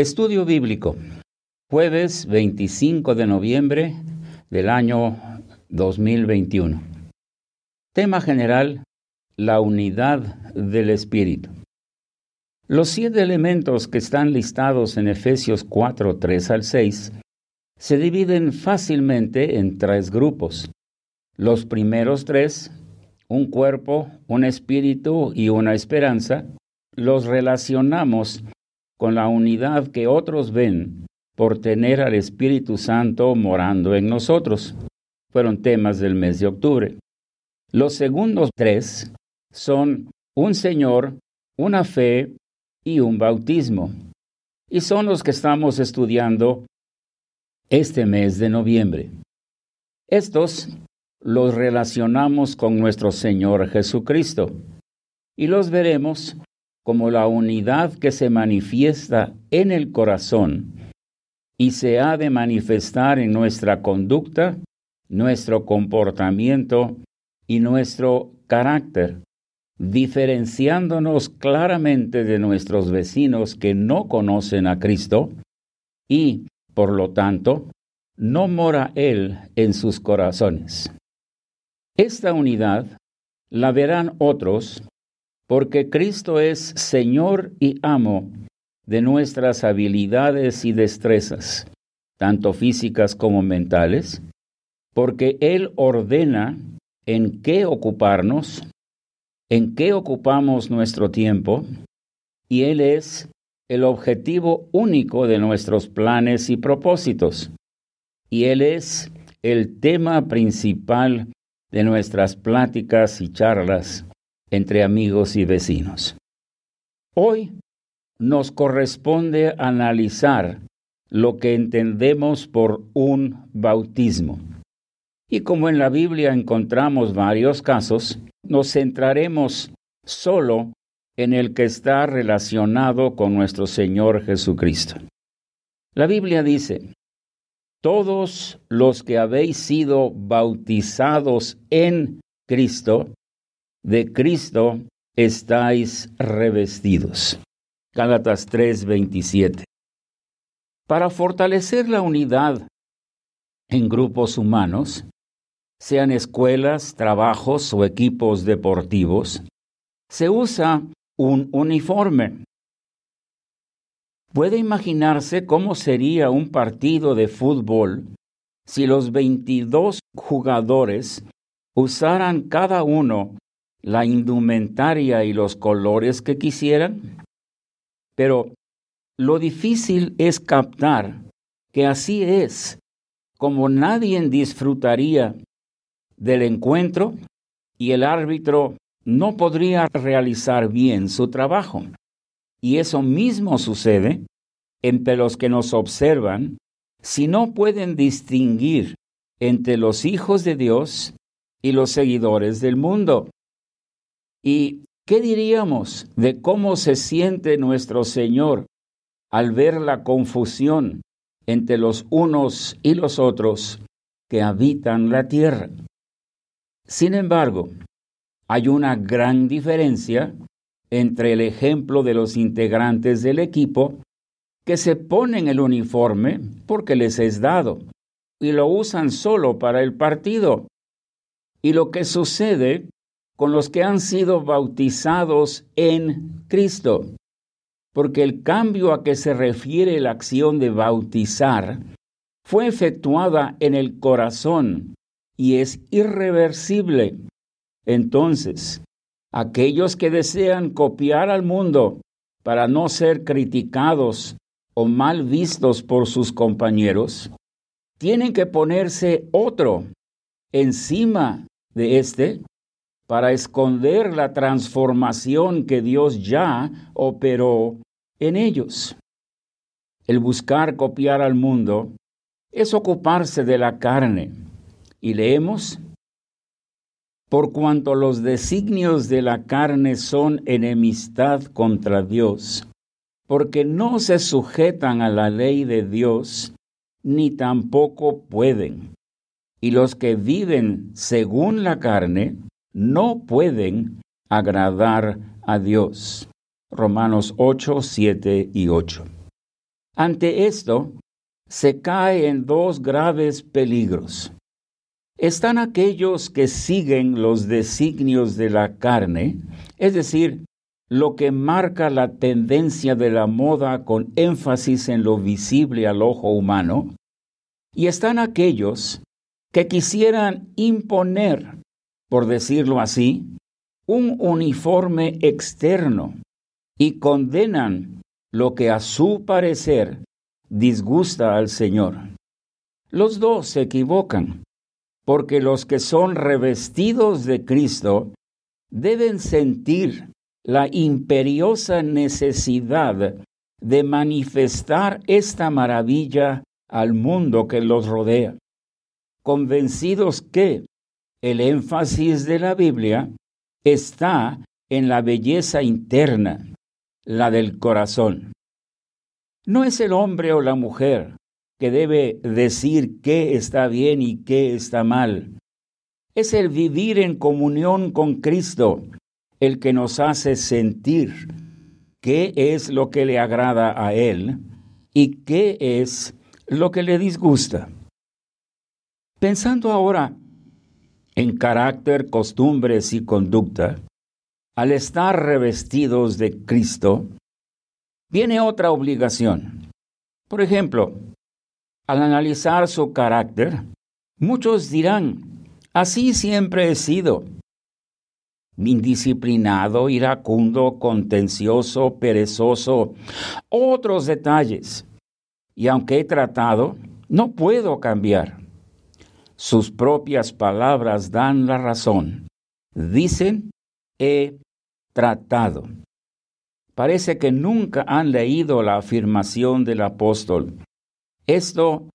Estudio Bíblico, jueves 25 de noviembre del año 2021. Tema general, la unidad del Espíritu. Los siete elementos que están listados en Efesios 4, 3 al 6 se dividen fácilmente en tres grupos. Los primeros tres, un cuerpo, un espíritu y una esperanza, los relacionamos con la unidad que otros ven por tener al Espíritu Santo morando en nosotros. Fueron temas del mes de octubre. Los segundos tres son un Señor, una fe y un bautismo. Y son los que estamos estudiando este mes de noviembre. Estos los relacionamos con nuestro Señor Jesucristo y los veremos como la unidad que se manifiesta en el corazón y se ha de manifestar en nuestra conducta, nuestro comportamiento y nuestro carácter, diferenciándonos claramente de nuestros vecinos que no conocen a Cristo y, por lo tanto, no mora Él en sus corazones. Esta unidad la verán otros porque Cristo es Señor y amo de nuestras habilidades y destrezas, tanto físicas como mentales, porque Él ordena en qué ocuparnos, en qué ocupamos nuestro tiempo, y Él es el objetivo único de nuestros planes y propósitos, y Él es el tema principal de nuestras pláticas y charlas entre amigos y vecinos. Hoy nos corresponde analizar lo que entendemos por un bautismo. Y como en la Biblia encontramos varios casos, nos centraremos solo en el que está relacionado con nuestro Señor Jesucristo. La Biblia dice, todos los que habéis sido bautizados en Cristo, de Cristo estáis revestidos. Gálatas 3:27. Para fortalecer la unidad en grupos humanos, sean escuelas, trabajos o equipos deportivos, se usa un uniforme. Puede imaginarse cómo sería un partido de fútbol si los 22 jugadores usaran cada uno la indumentaria y los colores que quisieran, pero lo difícil es captar que así es como nadie disfrutaría del encuentro y el árbitro no podría realizar bien su trabajo. Y eso mismo sucede entre los que nos observan si no pueden distinguir entre los hijos de Dios y los seguidores del mundo. ¿Y qué diríamos de cómo se siente nuestro Señor al ver la confusión entre los unos y los otros que habitan la tierra? Sin embargo, hay una gran diferencia entre el ejemplo de los integrantes del equipo que se ponen el uniforme porque les es dado y lo usan solo para el partido, y lo que sucede con los que han sido bautizados en Cristo. Porque el cambio a que se refiere la acción de bautizar fue efectuada en el corazón y es irreversible. Entonces, aquellos que desean copiar al mundo para no ser criticados o mal vistos por sus compañeros, tienen que ponerse otro encima de este para esconder la transformación que Dios ya operó en ellos. El buscar copiar al mundo es ocuparse de la carne. Y leemos, por cuanto los designios de la carne son enemistad contra Dios, porque no se sujetan a la ley de Dios, ni tampoco pueden. Y los que viven según la carne no pueden agradar a Dios. Romanos 8, 7 y 8. Ante esto, se cae en dos graves peligros. Están aquellos que siguen los designios de la carne, es decir, lo que marca la tendencia de la moda con énfasis en lo visible al ojo humano, y están aquellos que quisieran imponer, por decirlo así, un uniforme externo y condenan lo que a su parecer disgusta al Señor. Los dos se equivocan, porque los que son revestidos de Cristo deben sentir la imperiosa necesidad de manifestar esta maravilla al mundo que los rodea, convencidos que el énfasis de la Biblia está en la belleza interna, la del corazón. No es el hombre o la mujer que debe decir qué está bien y qué está mal. Es el vivir en comunión con Cristo el que nos hace sentir qué es lo que le agrada a Él y qué es lo que le disgusta. Pensando ahora en carácter, costumbres y conducta, al estar revestidos de Cristo, viene otra obligación. Por ejemplo, al analizar su carácter, muchos dirán, así siempre he sido, indisciplinado, iracundo, contencioso, perezoso, otros detalles. Y aunque he tratado, no puedo cambiar. Sus propias palabras dan la razón. Dicen, he tratado. Parece que nunca han leído la afirmación del apóstol. Esto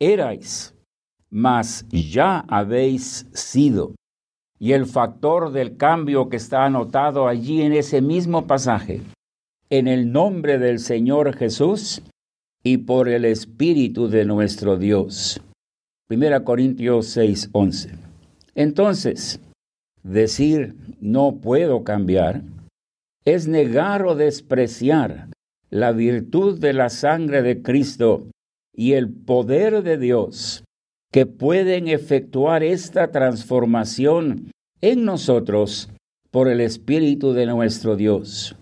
erais, mas ya habéis sido y el factor del cambio que está anotado allí en ese mismo pasaje. En el nombre del Señor Jesús y por el Espíritu de nuestro Dios. 1 Corintios 6, 11. Entonces, decir no puedo cambiar es negar o despreciar la virtud de la sangre de Cristo y el poder de Dios que pueden efectuar esta transformación en nosotros por el Espíritu de nuestro Dios.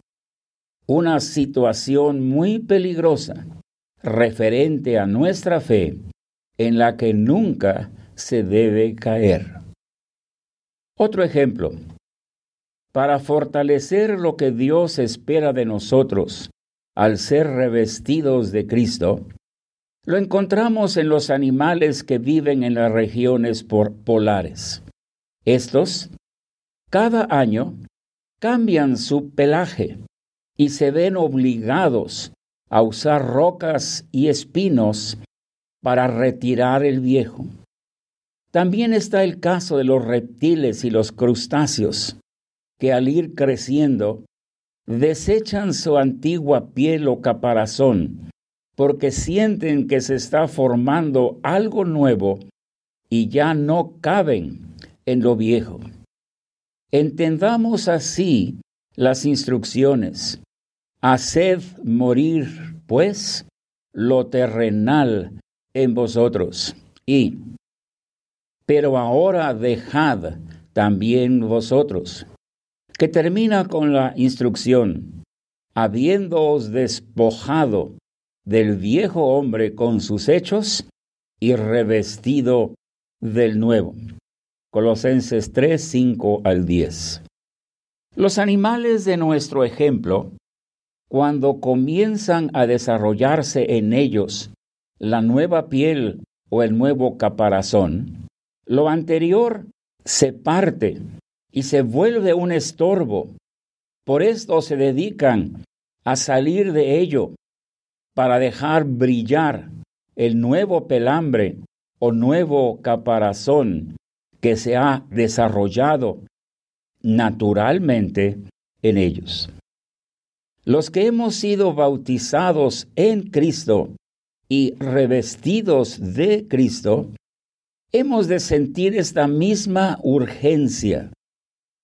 Una situación muy peligrosa referente a nuestra fe en la que nunca se debe caer. Otro ejemplo. Para fortalecer lo que Dios espera de nosotros al ser revestidos de Cristo, lo encontramos en los animales que viven en las regiones polares. Estos, cada año, cambian su pelaje y se ven obligados a usar rocas y espinos para retirar el viejo. También está el caso de los reptiles y los crustáceos, que al ir creciendo desechan su antigua piel o caparazón porque sienten que se está formando algo nuevo y ya no caben en lo viejo. Entendamos así las instrucciones. Haced morir, pues, lo terrenal en vosotros. Y, pero ahora dejad también vosotros, que termina con la instrucción, habiéndoos despojado del viejo hombre con sus hechos y revestido del nuevo. Colosenses 3, 5 al 10. Los animales de nuestro ejemplo, cuando comienzan a desarrollarse en ellos la nueva piel o el nuevo caparazón, lo anterior se parte y se vuelve un estorbo. Por esto se dedican a salir de ello para dejar brillar el nuevo pelambre o nuevo caparazón que se ha desarrollado naturalmente en ellos. Los que hemos sido bautizados en Cristo y revestidos de Cristo, hemos de sentir esta misma urgencia,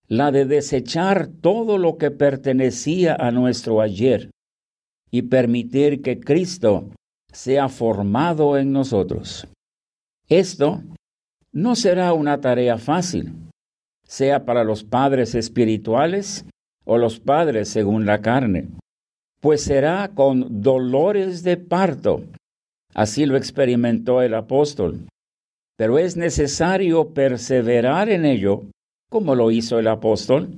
la de desechar todo lo que pertenecía a nuestro ayer y permitir que Cristo sea formado en nosotros. Esto no será una tarea fácil, sea para los padres espirituales o los padres según la carne, pues será con dolores de parto. Así lo experimentó el apóstol. Pero es necesario perseverar en ello, como lo hizo el apóstol,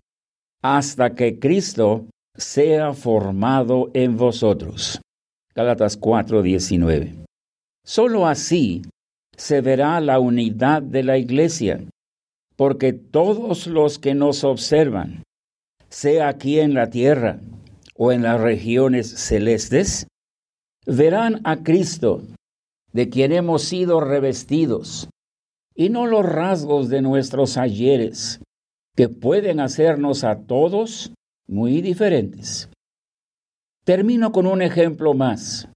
hasta que Cristo sea formado en vosotros. Gálatas 4:19. Solo así se verá la unidad de la iglesia, porque todos los que nos observan, sea aquí en la tierra o en las regiones celestes, verán a Cristo, de quien hemos sido revestidos, y no los rasgos de nuestros ayeres, que pueden hacernos a todos muy diferentes. Termino con un ejemplo más.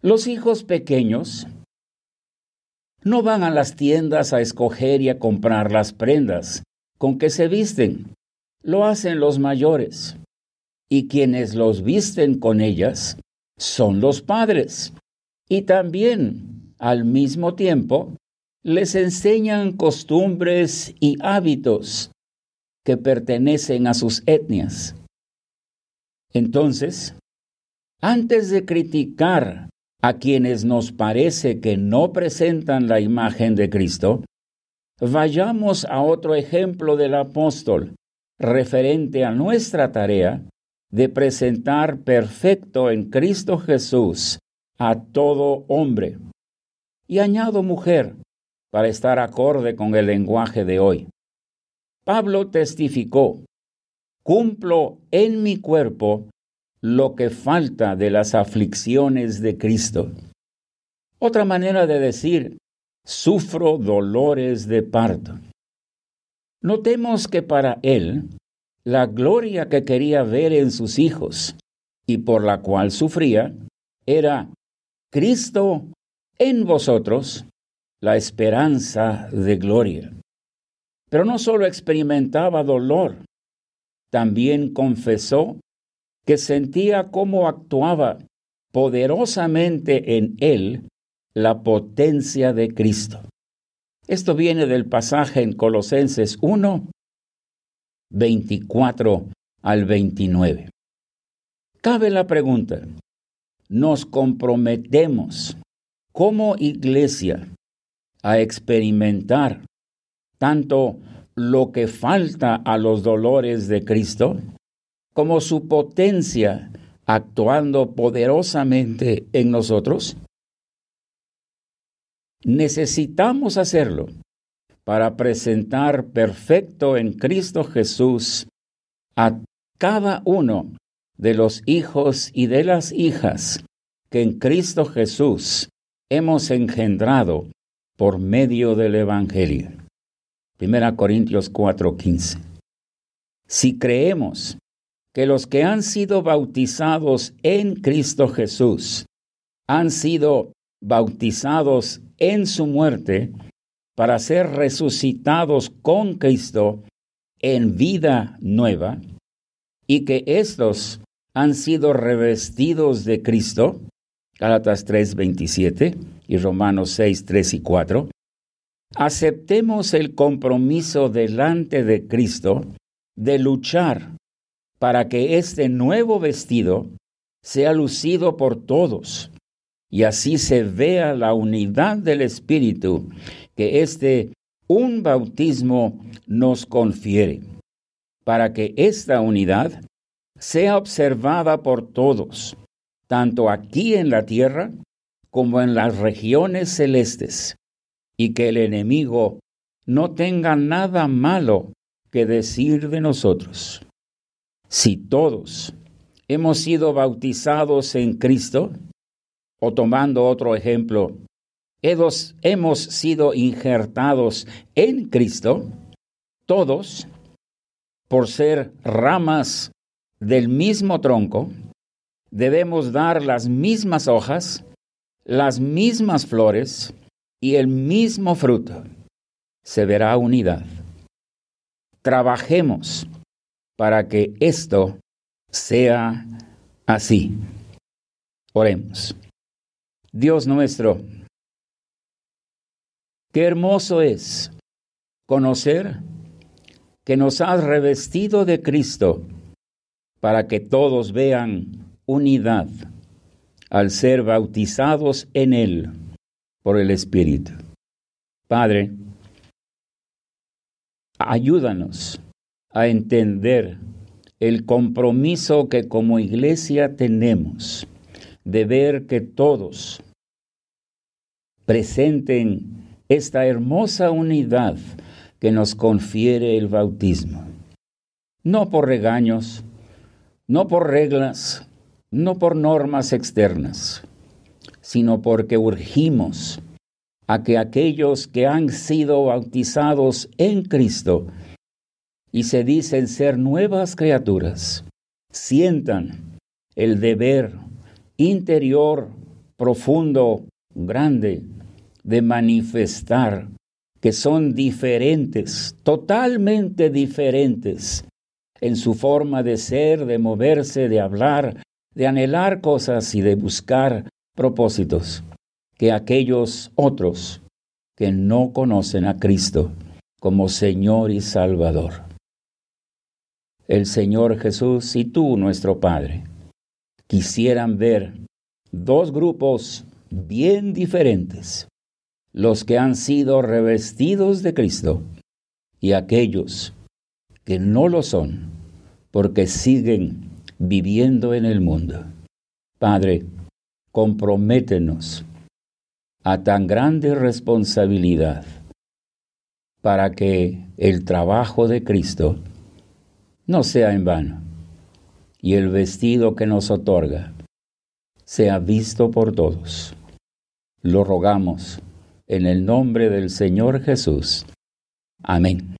Los hijos pequeños no van a las tiendas a escoger y a comprar las prendas con que se visten. Lo hacen los mayores. Y quienes los visten con ellas son los padres. Y también, al mismo tiempo, les enseñan costumbres y hábitos que pertenecen a sus etnias. Entonces, antes de criticar a quienes nos parece que no presentan la imagen de Cristo, vayamos a otro ejemplo del apóstol referente a nuestra tarea de presentar perfecto en Cristo Jesús a todo hombre. Y añado mujer, para estar acorde con el lenguaje de hoy. Pablo testificó, cumplo en mi cuerpo lo que falta de las aflicciones de Cristo. Otra manera de decir, sufro dolores de parto. Notemos que para él, la gloria que quería ver en sus hijos y por la cual sufría, era Cristo en vosotros, la esperanza de gloria. Pero no solo experimentaba dolor, también confesó que sentía cómo actuaba poderosamente en él la potencia de Cristo. Esto viene del pasaje en Colosenses 1, 24 al 29. Cabe la pregunta, ¿nos comprometemos como iglesia a experimentar tanto lo que falta a los dolores de Cristo como su potencia actuando poderosamente en nosotros? Necesitamos hacerlo para presentar perfecto en Cristo Jesús a cada uno de los hijos y de las hijas que en Cristo Jesús hemos engendrado por medio del Evangelio. Primera Corintios 4:15. Si creemos que los que han sido bautizados en Cristo Jesús han sido bautizados en su muerte para ser resucitados con Cristo en vida nueva y que estos han sido revestidos de Cristo, Gálatas 3:27 y Romanos 6, 3 y 4, aceptemos el compromiso delante de Cristo de luchar para que este nuevo vestido sea lucido por todos y así se vea la unidad del Espíritu que este un bautismo nos confiere, para que esta unidad sea observada por todos, tanto aquí en la tierra como en las regiones celestes, y que el enemigo no tenga nada malo que decir de nosotros. Si todos hemos sido bautizados en Cristo, o tomando otro ejemplo, hemos, hemos sido injertados en Cristo, todos, por ser ramas del mismo tronco, debemos dar las mismas hojas las mismas flores y el mismo fruto, se verá unidad. Trabajemos para que esto sea así. Oremos. Dios nuestro, qué hermoso es conocer que nos has revestido de Cristo para que todos vean unidad al ser bautizados en Él por el Espíritu. Padre, ayúdanos a entender el compromiso que como iglesia tenemos de ver que todos presenten esta hermosa unidad que nos confiere el bautismo. No por regaños, no por reglas, no por normas externas, sino porque urgimos a que aquellos que han sido bautizados en Cristo y se dicen ser nuevas criaturas, sientan el deber interior profundo, grande, de manifestar que son diferentes, totalmente diferentes en su forma de ser, de moverse, de hablar, de anhelar cosas y de buscar propósitos, que aquellos otros que no conocen a Cristo como Señor y Salvador. El Señor Jesús y tú, nuestro Padre, quisieran ver dos grupos bien diferentes los que han sido revestidos de Cristo y aquellos que no lo son porque siguen viviendo en el mundo. Padre, comprométenos a tan grande responsabilidad para que el trabajo de Cristo no sea en vano y el vestido que nos otorga sea visto por todos. Lo rogamos en el nombre del Señor Jesús. Amén.